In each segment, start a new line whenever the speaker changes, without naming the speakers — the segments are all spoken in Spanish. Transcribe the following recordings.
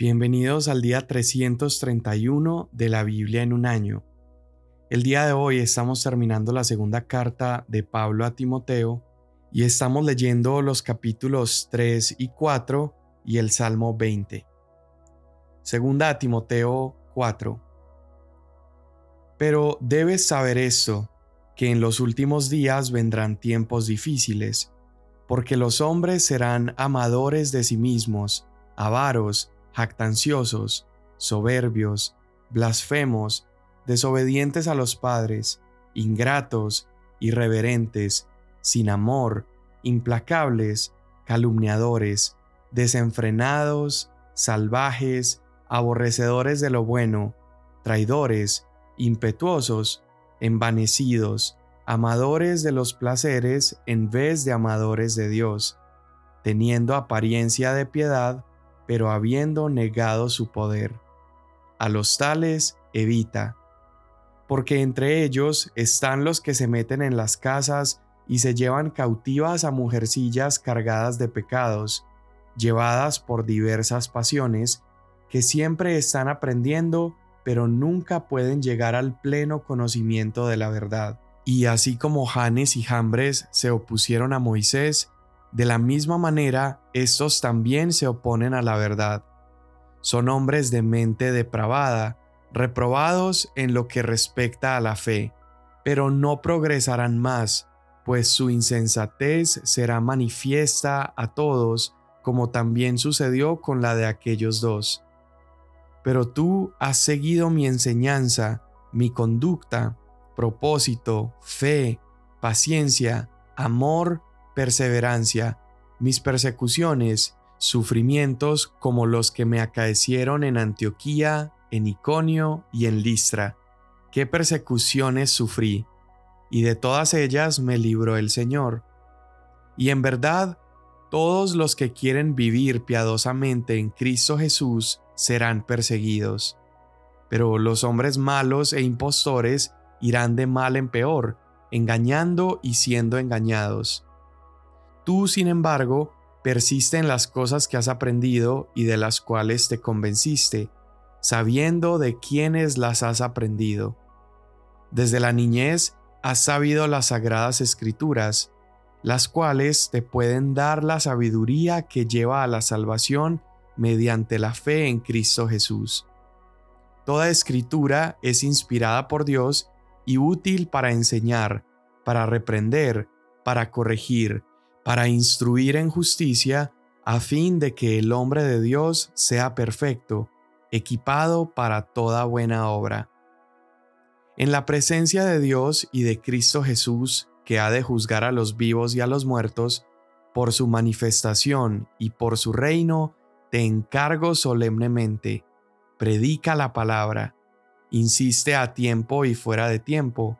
Bienvenidos al día 331 de la Biblia en un año. El día de hoy estamos terminando la segunda carta de Pablo a Timoteo y estamos leyendo los capítulos 3 y 4 y el Salmo 20. Segunda a Timoteo 4. Pero debes saber esto, que en los últimos días vendrán tiempos difíciles, porque los hombres serán amadores de sí mismos, avaros, jactanciosos, soberbios, blasfemos, desobedientes a los padres, ingratos, irreverentes, sin amor, implacables, calumniadores, desenfrenados, salvajes, aborrecedores de lo bueno, traidores, impetuosos, envanecidos, amadores de los placeres en vez de amadores de Dios, teniendo apariencia de piedad, pero habiendo negado su poder. A los tales evita, porque entre ellos están los que se meten en las casas y se llevan cautivas a mujercillas cargadas de pecados, llevadas por diversas pasiones, que siempre están aprendiendo, pero nunca pueden llegar al pleno conocimiento de la verdad. Y así como Janes y Jambres se opusieron a Moisés, de la misma manera, estos también se oponen a la verdad. Son hombres de mente depravada, reprobados en lo que respecta a la fe, pero no progresarán más, pues su insensatez será manifiesta a todos, como también sucedió con la de aquellos dos. Pero tú has seguido mi enseñanza, mi conducta, propósito, fe, paciencia, amor perseverancia, mis persecuciones, sufrimientos como los que me acaecieron en Antioquía, en Iconio y en Listra. Qué persecuciones sufrí, y de todas ellas me libró el Señor. Y en verdad, todos los que quieren vivir piadosamente en Cristo Jesús serán perseguidos. Pero los hombres malos e impostores irán de mal en peor, engañando y siendo engañados. Tú, sin embargo, persiste en las cosas que has aprendido y de las cuales te convenciste, sabiendo de quiénes las has aprendido. Desde la niñez has sabido las sagradas escrituras, las cuales te pueden dar la sabiduría que lleva a la salvación mediante la fe en Cristo Jesús. Toda escritura es inspirada por Dios y útil para enseñar, para reprender, para corregir, para instruir en justicia, a fin de que el hombre de Dios sea perfecto, equipado para toda buena obra. En la presencia de Dios y de Cristo Jesús, que ha de juzgar a los vivos y a los muertos, por su manifestación y por su reino, te encargo solemnemente, predica la palabra, insiste a tiempo y fuera de tiempo,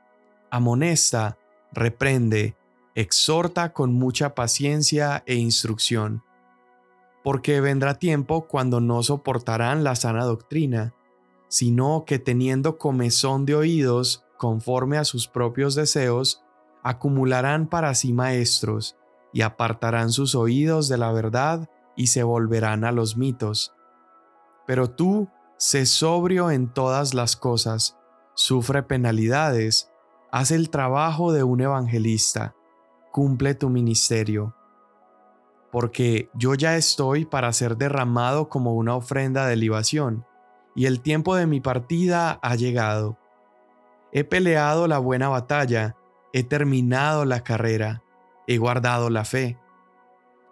amonesta, reprende, exhorta con mucha paciencia e instrucción, porque vendrá tiempo cuando no soportarán la sana doctrina, sino que teniendo comezón de oídos conforme a sus propios deseos, acumularán para sí maestros, y apartarán sus oídos de la verdad y se volverán a los mitos. Pero tú, sé sobrio en todas las cosas, sufre penalidades, haz el trabajo de un evangelista, cumple tu ministerio, porque yo ya estoy para ser derramado como una ofrenda de libación, y el tiempo de mi partida ha llegado. He peleado la buena batalla, he terminado la carrera, he guardado la fe.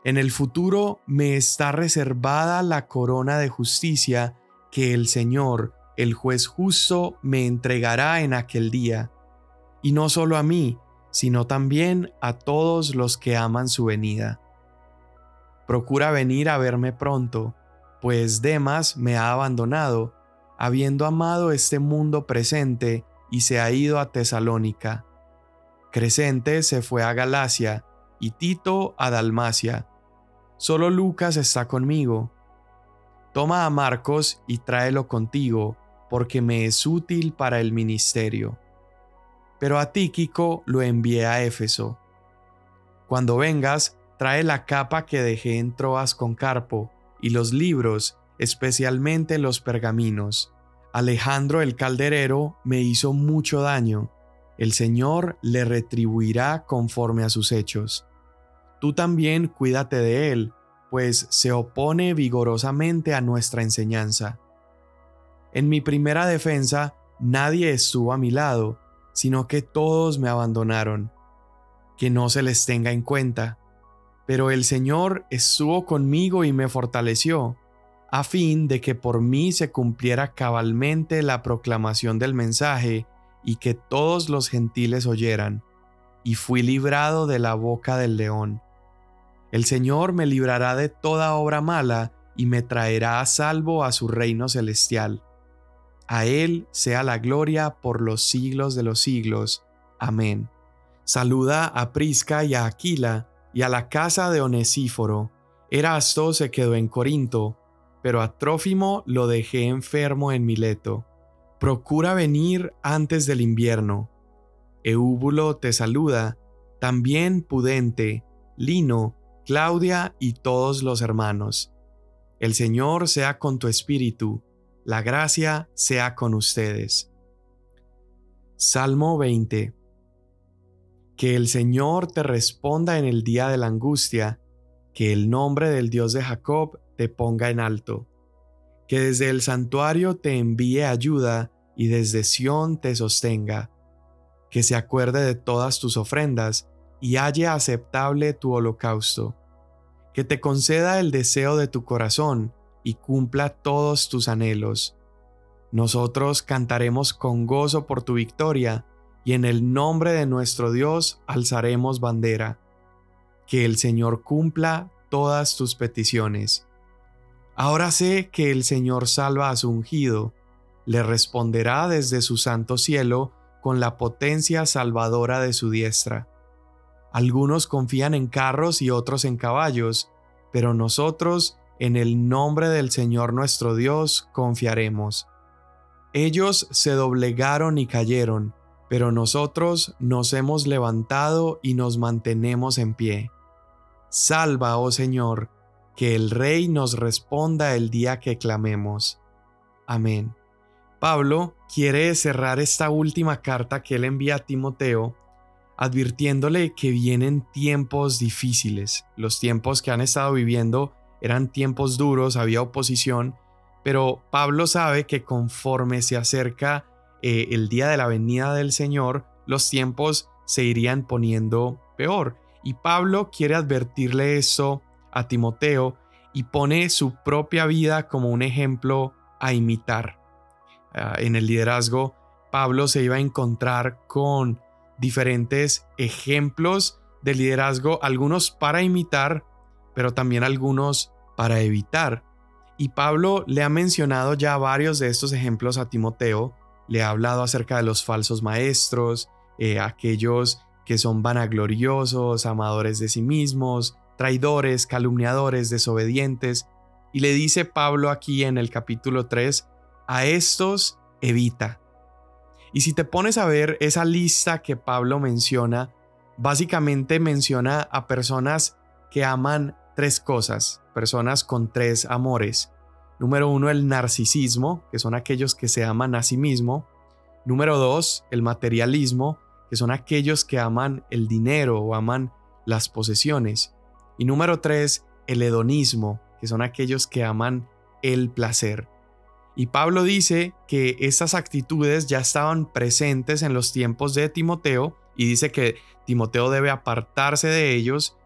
En el futuro me está reservada la corona de justicia que el Señor, el juez justo, me entregará en aquel día. Y no solo a mí, sino también a todos los que aman su venida. Procura venir a verme pronto, pues Demas me ha abandonado, habiendo amado este mundo presente y se ha ido a Tesalónica. Crescente se fue a Galacia y Tito a Dalmacia. Solo Lucas está conmigo. Toma a Marcos y tráelo contigo, porque me es útil para el ministerio pero a Tíquico lo envié a Éfeso. Cuando vengas, trae la capa que dejé en Troas con Carpo, y los libros, especialmente los pergaminos. Alejandro el calderero me hizo mucho daño. El Señor le retribuirá conforme a sus hechos. Tú también cuídate de él, pues se opone vigorosamente a nuestra enseñanza. En mi primera defensa nadie estuvo a mi lado, sino que todos me abandonaron. Que no se les tenga en cuenta. Pero el Señor estuvo conmigo y me fortaleció, a fin de que por mí se cumpliera cabalmente la proclamación del mensaje y que todos los gentiles oyeran, y fui librado de la boca del león. El Señor me librará de toda obra mala y me traerá a salvo a su reino celestial. A Él sea la gloria por los siglos de los siglos. Amén. Saluda a Prisca y a Aquila y a la casa de Onesíforo. Erasto se quedó en Corinto, pero a Trófimo lo dejé enfermo en Mileto. Procura venir antes del invierno. Eúbulo te saluda, también Pudente, Lino, Claudia y todos los hermanos. El Señor sea con tu espíritu, la gracia sea con ustedes. Salmo 20 Que el Señor te responda en el día de la angustia, que el nombre del Dios de Jacob te ponga en alto, que desde el santuario te envíe ayuda y desde Sión te sostenga, que se acuerde de todas tus ofrendas y halle aceptable tu holocausto, que te conceda el deseo de tu corazón y cumpla todos tus anhelos. Nosotros cantaremos con gozo por tu victoria y en el nombre de nuestro Dios alzaremos bandera. Que el Señor cumpla todas tus peticiones. Ahora sé que el Señor salva a su ungido, le responderá desde su santo cielo con la potencia salvadora de su diestra. Algunos confían en carros y otros en caballos, pero nosotros en el nombre del Señor nuestro Dios confiaremos. Ellos se doblegaron y cayeron, pero nosotros nos hemos levantado y nos mantenemos en pie. Salva, oh Señor, que el Rey nos responda el día que clamemos. Amén. Pablo quiere cerrar esta última carta que él envía a Timoteo advirtiéndole que vienen tiempos difíciles. Los tiempos que han estado viviendo eran tiempos duros, había oposición, pero Pablo sabe que conforme se acerca eh, el día de la venida del Señor, los tiempos se irían poniendo peor. Y Pablo quiere advertirle eso a Timoteo y pone su propia vida como un ejemplo a imitar. Ah, en el liderazgo, Pablo se iba a encontrar con diferentes ejemplos de liderazgo, algunos para imitar, pero también algunos para evitar. Y Pablo le ha mencionado ya varios de estos ejemplos a Timoteo, le ha hablado acerca de los falsos maestros, eh, aquellos que son vanagloriosos, amadores de sí mismos, traidores, calumniadores, desobedientes. Y le dice Pablo aquí en el capítulo 3, a estos evita. Y si te pones a ver esa lista que Pablo menciona, básicamente menciona a personas que aman tres cosas, personas con tres amores. Número uno, el narcisismo, que son aquellos que se aman a sí mismo. Número dos, el materialismo, que son aquellos que aman el dinero o aman las posesiones. Y número tres, el hedonismo, que son aquellos que aman el placer. Y Pablo dice que estas actitudes ya estaban presentes en los tiempos de Timoteo y dice que Timoteo debe apartarse de ellos,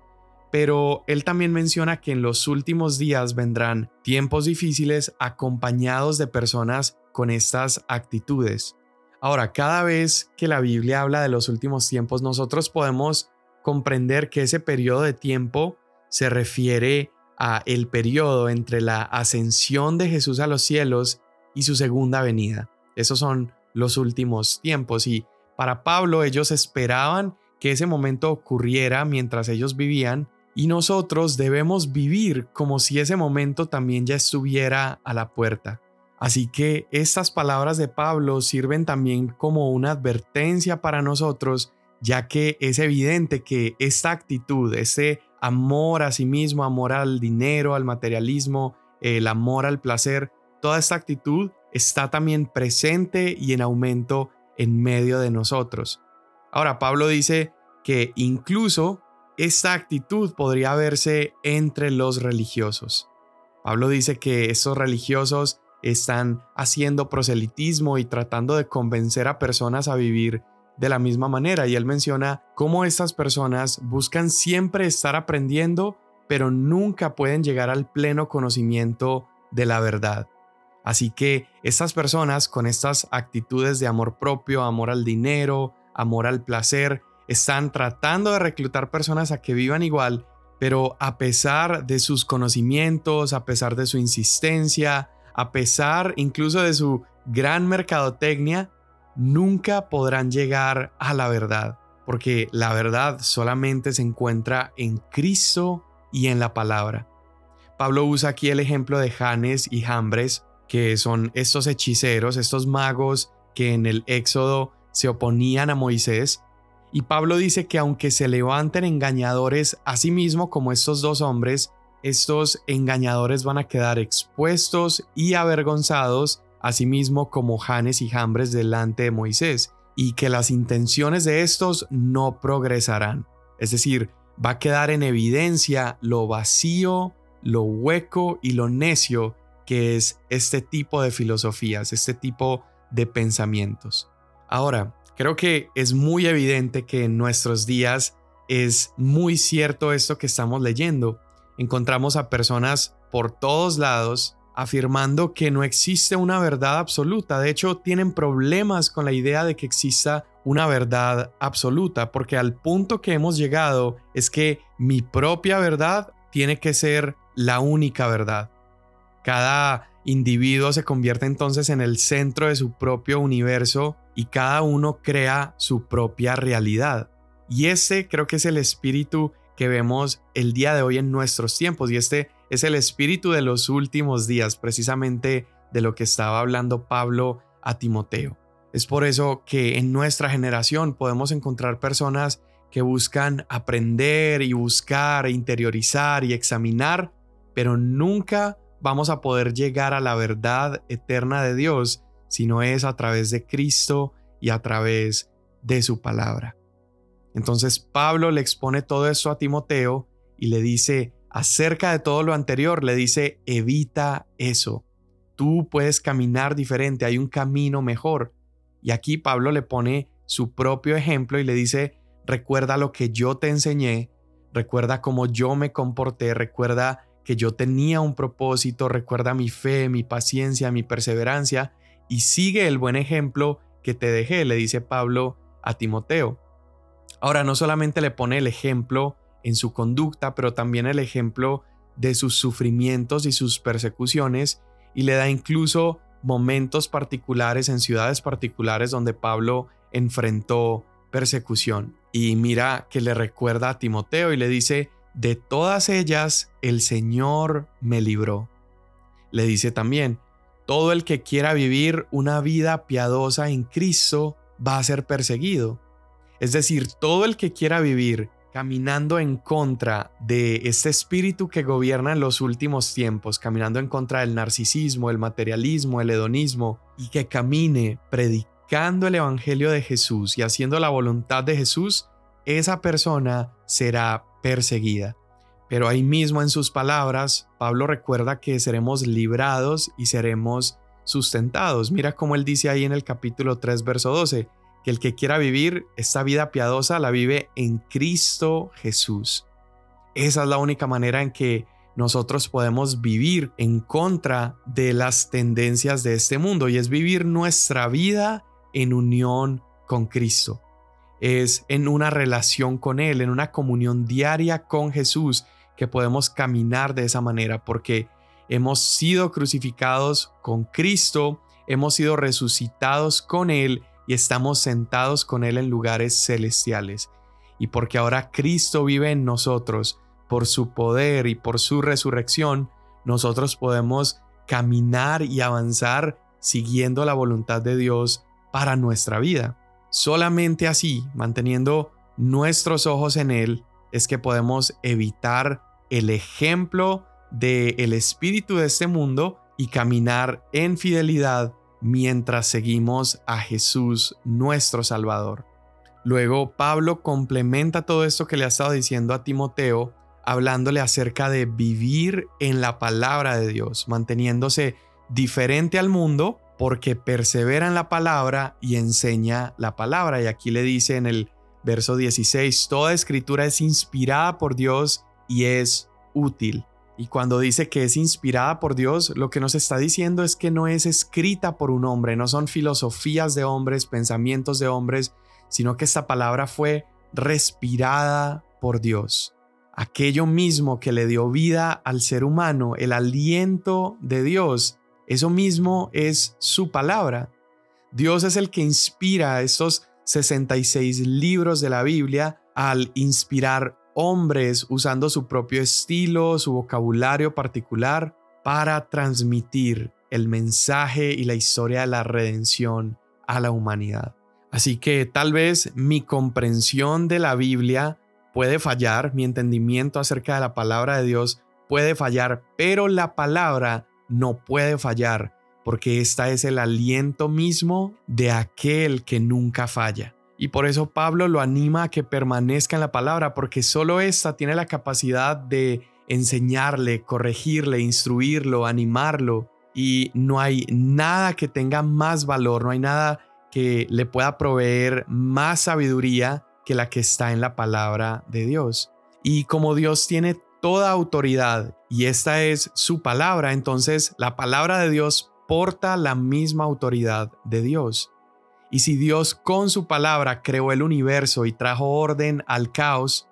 pero él también menciona que en los últimos días vendrán tiempos difíciles acompañados de personas con estas actitudes. Ahora, cada vez que la Biblia habla de los últimos tiempos, nosotros podemos comprender que ese periodo de tiempo se refiere a el periodo entre la ascensión de Jesús a los cielos y su segunda venida. Esos son los últimos tiempos y para Pablo ellos esperaban que ese momento ocurriera mientras ellos vivían y nosotros debemos vivir como si ese momento también ya estuviera a la puerta. Así que estas palabras de Pablo sirven también como una advertencia para nosotros, ya que es evidente que esta actitud, ese amor a sí mismo, amor al dinero, al materialismo, el amor al placer, toda esta actitud está también presente y en aumento en medio de nosotros. Ahora, Pablo dice que incluso esta actitud podría verse entre los religiosos. Pablo dice que estos religiosos están haciendo proselitismo y tratando de convencer a personas a vivir de la misma manera y él menciona cómo estas personas buscan siempre estar aprendiendo, pero nunca pueden llegar al pleno conocimiento de la verdad. Así que estas personas con estas actitudes de amor propio, amor al dinero, amor al placer, están tratando de reclutar personas a que vivan igual, pero a pesar de sus conocimientos, a pesar de su insistencia, a pesar incluso de su gran mercadotecnia, nunca podrán llegar a la verdad, porque la verdad solamente se encuentra en Cristo y en la palabra. Pablo usa aquí el ejemplo de Janes y Jambres, que son estos hechiceros, estos magos que en el Éxodo se oponían a Moisés, y Pablo dice que aunque se levanten engañadores a sí mismo como estos dos hombres, estos engañadores van a quedar expuestos y avergonzados, asimismo como Janes y Jambres delante de Moisés, y que las intenciones de estos no progresarán. Es decir, va a quedar en evidencia lo vacío, lo hueco y lo necio que es este tipo de filosofías, este tipo de pensamientos. Ahora, creo que es muy evidente que en nuestros días es muy cierto esto que estamos leyendo encontramos a personas por todos lados afirmando que no existe una verdad absoluta. De hecho, tienen problemas con la idea de que exista una verdad absoluta, porque al punto que hemos llegado es que mi propia verdad tiene que ser la única verdad. Cada individuo se convierte entonces en el centro de su propio universo y cada uno crea su propia realidad. Y ese creo que es el espíritu que vemos el día de hoy en nuestros tiempos y este es el espíritu de los últimos días, precisamente de lo que estaba hablando Pablo a Timoteo. Es por eso que en nuestra generación podemos encontrar personas que buscan aprender y buscar, e interiorizar y examinar, pero nunca vamos a poder llegar a la verdad eterna de Dios si no es a través de Cristo y a través de su palabra. Entonces Pablo le expone todo esto a Timoteo y le dice, acerca de todo lo anterior, le dice, evita eso. Tú puedes caminar diferente, hay un camino mejor. Y aquí Pablo le pone su propio ejemplo y le dice, recuerda lo que yo te enseñé, recuerda cómo yo me comporté, recuerda que yo tenía un propósito, recuerda mi fe, mi paciencia, mi perseverancia y sigue el buen ejemplo que te dejé, le dice Pablo a Timoteo. Ahora, no solamente le pone el ejemplo en su conducta, pero también el ejemplo de sus sufrimientos y sus persecuciones, y le da incluso momentos particulares en ciudades particulares donde Pablo enfrentó persecución. Y mira que le recuerda a Timoteo y le dice, de todas ellas el Señor me libró. Le dice también, todo el que quiera vivir una vida piadosa en Cristo va a ser perseguido. Es decir, todo el que quiera vivir caminando en contra de este espíritu que gobierna en los últimos tiempos, caminando en contra del narcisismo, el materialismo, el hedonismo, y que camine predicando el Evangelio de Jesús y haciendo la voluntad de Jesús, esa persona será perseguida. Pero ahí mismo en sus palabras, Pablo recuerda que seremos librados y seremos sustentados. Mira cómo él dice ahí en el capítulo 3, verso 12 que el que quiera vivir esta vida piadosa la vive en Cristo Jesús. Esa es la única manera en que nosotros podemos vivir en contra de las tendencias de este mundo y es vivir nuestra vida en unión con Cristo. Es en una relación con Él, en una comunión diaria con Jesús que podemos caminar de esa manera porque hemos sido crucificados con Cristo, hemos sido resucitados con Él y estamos sentados con Él en lugares celestiales. Y porque ahora Cristo vive en nosotros, por su poder y por su resurrección, nosotros podemos caminar y avanzar siguiendo la voluntad de Dios para nuestra vida. Solamente así, manteniendo nuestros ojos en Él, es que podemos evitar el ejemplo del el espíritu de este mundo y caminar en fidelidad mientras seguimos a Jesús nuestro Salvador. Luego Pablo complementa todo esto que le ha estado diciendo a Timoteo, hablándole acerca de vivir en la palabra de Dios, manteniéndose diferente al mundo porque persevera en la palabra y enseña la palabra. Y aquí le dice en el verso 16, toda escritura es inspirada por Dios y es útil. Y cuando dice que es inspirada por Dios, lo que nos está diciendo es que no es escrita por un hombre, no son filosofías de hombres, pensamientos de hombres, sino que esta palabra fue respirada por Dios. Aquello mismo que le dio vida al ser humano, el aliento de Dios, eso mismo es su palabra. Dios es el que inspira estos 66 libros de la Biblia al inspirar hombres usando su propio estilo, su vocabulario particular para transmitir el mensaje y la historia de la redención a la humanidad. Así que tal vez mi comprensión de la Biblia puede fallar, mi entendimiento acerca de la palabra de Dios puede fallar, pero la palabra no puede fallar, porque esta es el aliento mismo de aquel que nunca falla. Y por eso Pablo lo anima a que permanezca en la palabra, porque solo esta tiene la capacidad de enseñarle, corregirle, instruirlo, animarlo. Y no hay nada que tenga más valor, no hay nada que le pueda proveer más sabiduría que la que está en la palabra de Dios. Y como Dios tiene toda autoridad y esta es su palabra, entonces la palabra de Dios porta la misma autoridad de Dios. Y si Dios con su palabra creó el universo y trajo orden al caos,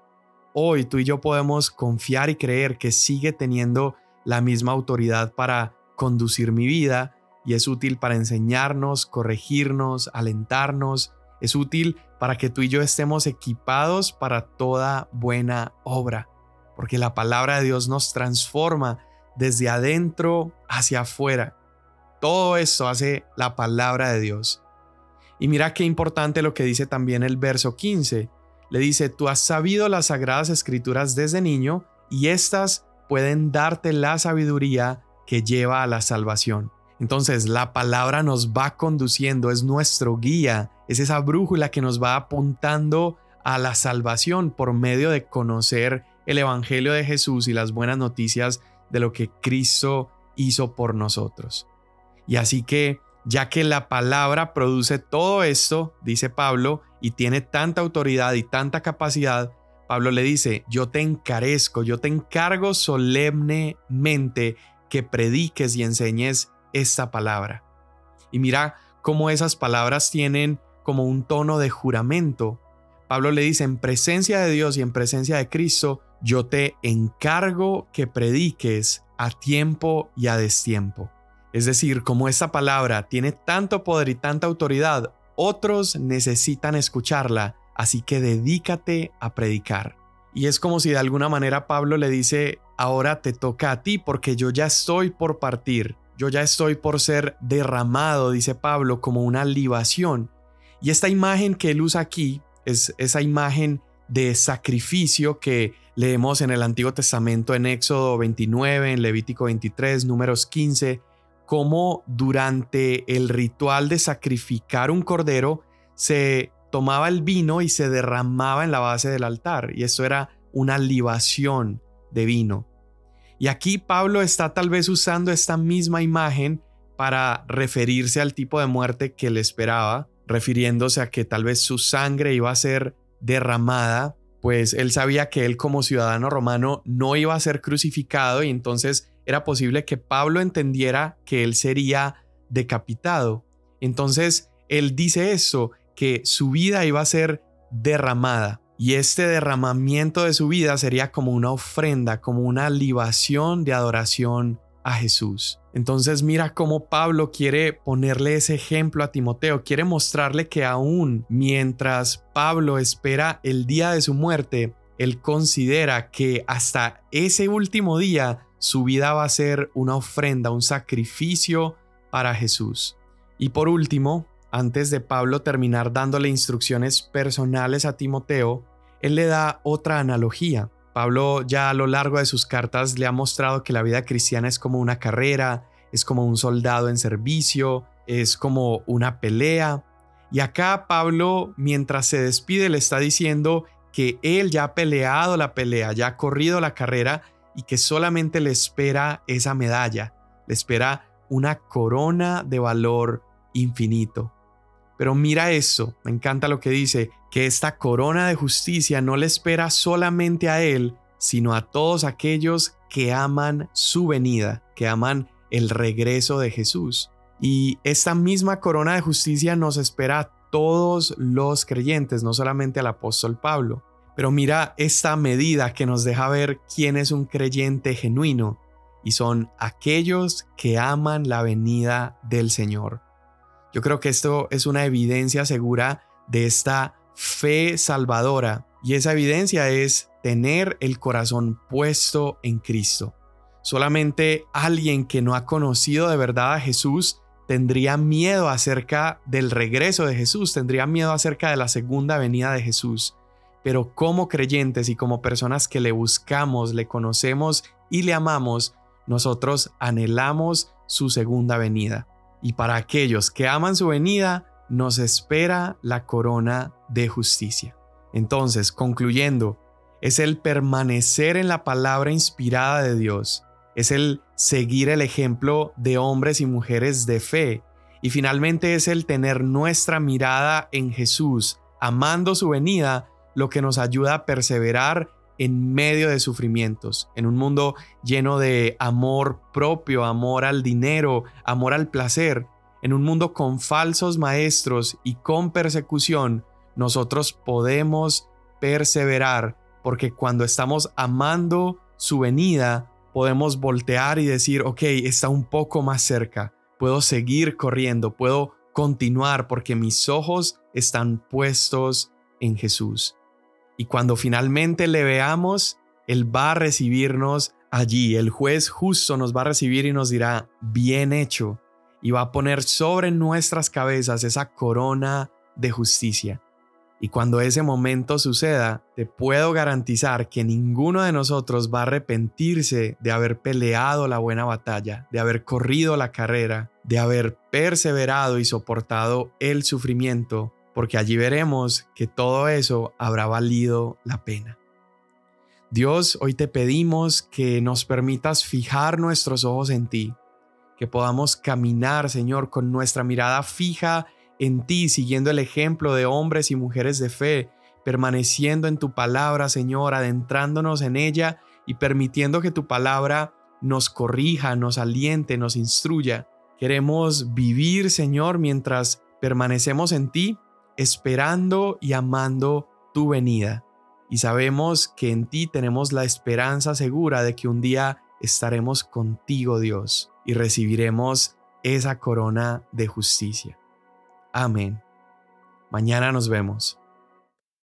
hoy tú y yo podemos confiar y creer que sigue teniendo la misma autoridad para conducir mi vida y es útil para enseñarnos, corregirnos, alentarnos, es útil para que tú y yo estemos equipados para toda buena obra, porque la palabra de Dios nos transforma desde adentro hacia afuera. Todo eso hace la palabra de Dios. Y mira qué importante lo que dice también el verso 15. Le dice, tú has sabido las sagradas escrituras desde niño y éstas pueden darte la sabiduría que lleva a la salvación. Entonces la palabra nos va conduciendo, es nuestro guía, es esa brújula que nos va apuntando a la salvación por medio de conocer el Evangelio de Jesús y las buenas noticias de lo que Cristo hizo por nosotros. Y así que ya que la palabra produce todo esto, dice Pablo, y tiene tanta autoridad y tanta capacidad, Pablo le dice, yo te encarezco, yo te encargo solemnemente que prediques y enseñes esta palabra. Y mira cómo esas palabras tienen como un tono de juramento. Pablo le dice, en presencia de Dios y en presencia de Cristo, yo te encargo que prediques a tiempo y a destiempo. Es decir, como esta palabra tiene tanto poder y tanta autoridad, otros necesitan escucharla, así que dedícate a predicar. Y es como si de alguna manera Pablo le dice, ahora te toca a ti porque yo ya estoy por partir, yo ya estoy por ser derramado, dice Pablo, como una libación. Y esta imagen que él usa aquí es esa imagen de sacrificio que leemos en el Antiguo Testamento en Éxodo 29, en Levítico 23, números 15, cómo durante el ritual de sacrificar un cordero se tomaba el vino y se derramaba en la base del altar, y esto era una libación de vino. Y aquí Pablo está tal vez usando esta misma imagen para referirse al tipo de muerte que le esperaba, refiriéndose a que tal vez su sangre iba a ser derramada, pues él sabía que él como ciudadano romano no iba a ser crucificado y entonces era posible que Pablo entendiera que él sería decapitado. Entonces, él dice eso, que su vida iba a ser derramada. Y este derramamiento de su vida sería como una ofrenda, como una libación de adoración a Jesús. Entonces mira cómo Pablo quiere ponerle ese ejemplo a Timoteo, quiere mostrarle que aún mientras Pablo espera el día de su muerte, él considera que hasta ese último día su vida va a ser una ofrenda, un sacrificio para Jesús. Y por último, antes de Pablo terminar dándole instrucciones personales a Timoteo, él le da otra analogía. Pablo ya a lo largo de sus cartas le ha mostrado que la vida cristiana es como una carrera, es como un soldado en servicio, es como una pelea. Y acá Pablo, mientras se despide, le está diciendo que él ya ha peleado la pelea, ya ha corrido la carrera y que solamente le espera esa medalla, le espera una corona de valor infinito. Pero mira eso, me encanta lo que dice, que esta corona de justicia no le espera solamente a él, sino a todos aquellos que aman su venida, que aman el regreso de Jesús. Y esta misma corona de justicia nos espera a todos los creyentes, no solamente al apóstol Pablo. Pero mira esta medida que nos deja ver quién es un creyente genuino, y son aquellos que aman la venida del Señor. Yo creo que esto es una evidencia segura de esta fe salvadora y esa evidencia es tener el corazón puesto en Cristo. Solamente alguien que no ha conocido de verdad a Jesús tendría miedo acerca del regreso de Jesús, tendría miedo acerca de la segunda venida de Jesús. Pero como creyentes y como personas que le buscamos, le conocemos y le amamos, nosotros anhelamos su segunda venida y para aquellos que aman su venida, nos espera la corona de justicia. Entonces, concluyendo, es el permanecer en la palabra inspirada de Dios, es el seguir el ejemplo de hombres y mujeres de fe, y finalmente es el tener nuestra mirada en Jesús, amando su venida, lo que nos ayuda a perseverar en medio de sufrimientos, en un mundo lleno de amor propio, amor al dinero, amor al placer, en un mundo con falsos maestros y con persecución, nosotros podemos perseverar porque cuando estamos amando su venida, podemos voltear y decir, ok, está un poco más cerca, puedo seguir corriendo, puedo continuar porque mis ojos están puestos en Jesús. Y cuando finalmente le veamos, Él va a recibirnos allí. El juez justo nos va a recibir y nos dirá, bien hecho. Y va a poner sobre nuestras cabezas esa corona de justicia. Y cuando ese momento suceda, te puedo garantizar que ninguno de nosotros va a arrepentirse de haber peleado la buena batalla, de haber corrido la carrera, de haber perseverado y soportado el sufrimiento porque allí veremos que todo eso habrá valido la pena. Dios, hoy te pedimos que nos permitas fijar nuestros ojos en ti, que podamos caminar, Señor, con nuestra mirada fija en ti, siguiendo el ejemplo de hombres y mujeres de fe, permaneciendo en tu palabra, Señor, adentrándonos en ella y permitiendo que tu palabra nos corrija, nos aliente, nos instruya. Queremos vivir, Señor, mientras permanecemos en ti esperando y amando tu venida. Y sabemos que en ti tenemos la esperanza segura de que un día estaremos contigo, Dios, y recibiremos esa corona de justicia. Amén. Mañana nos vemos.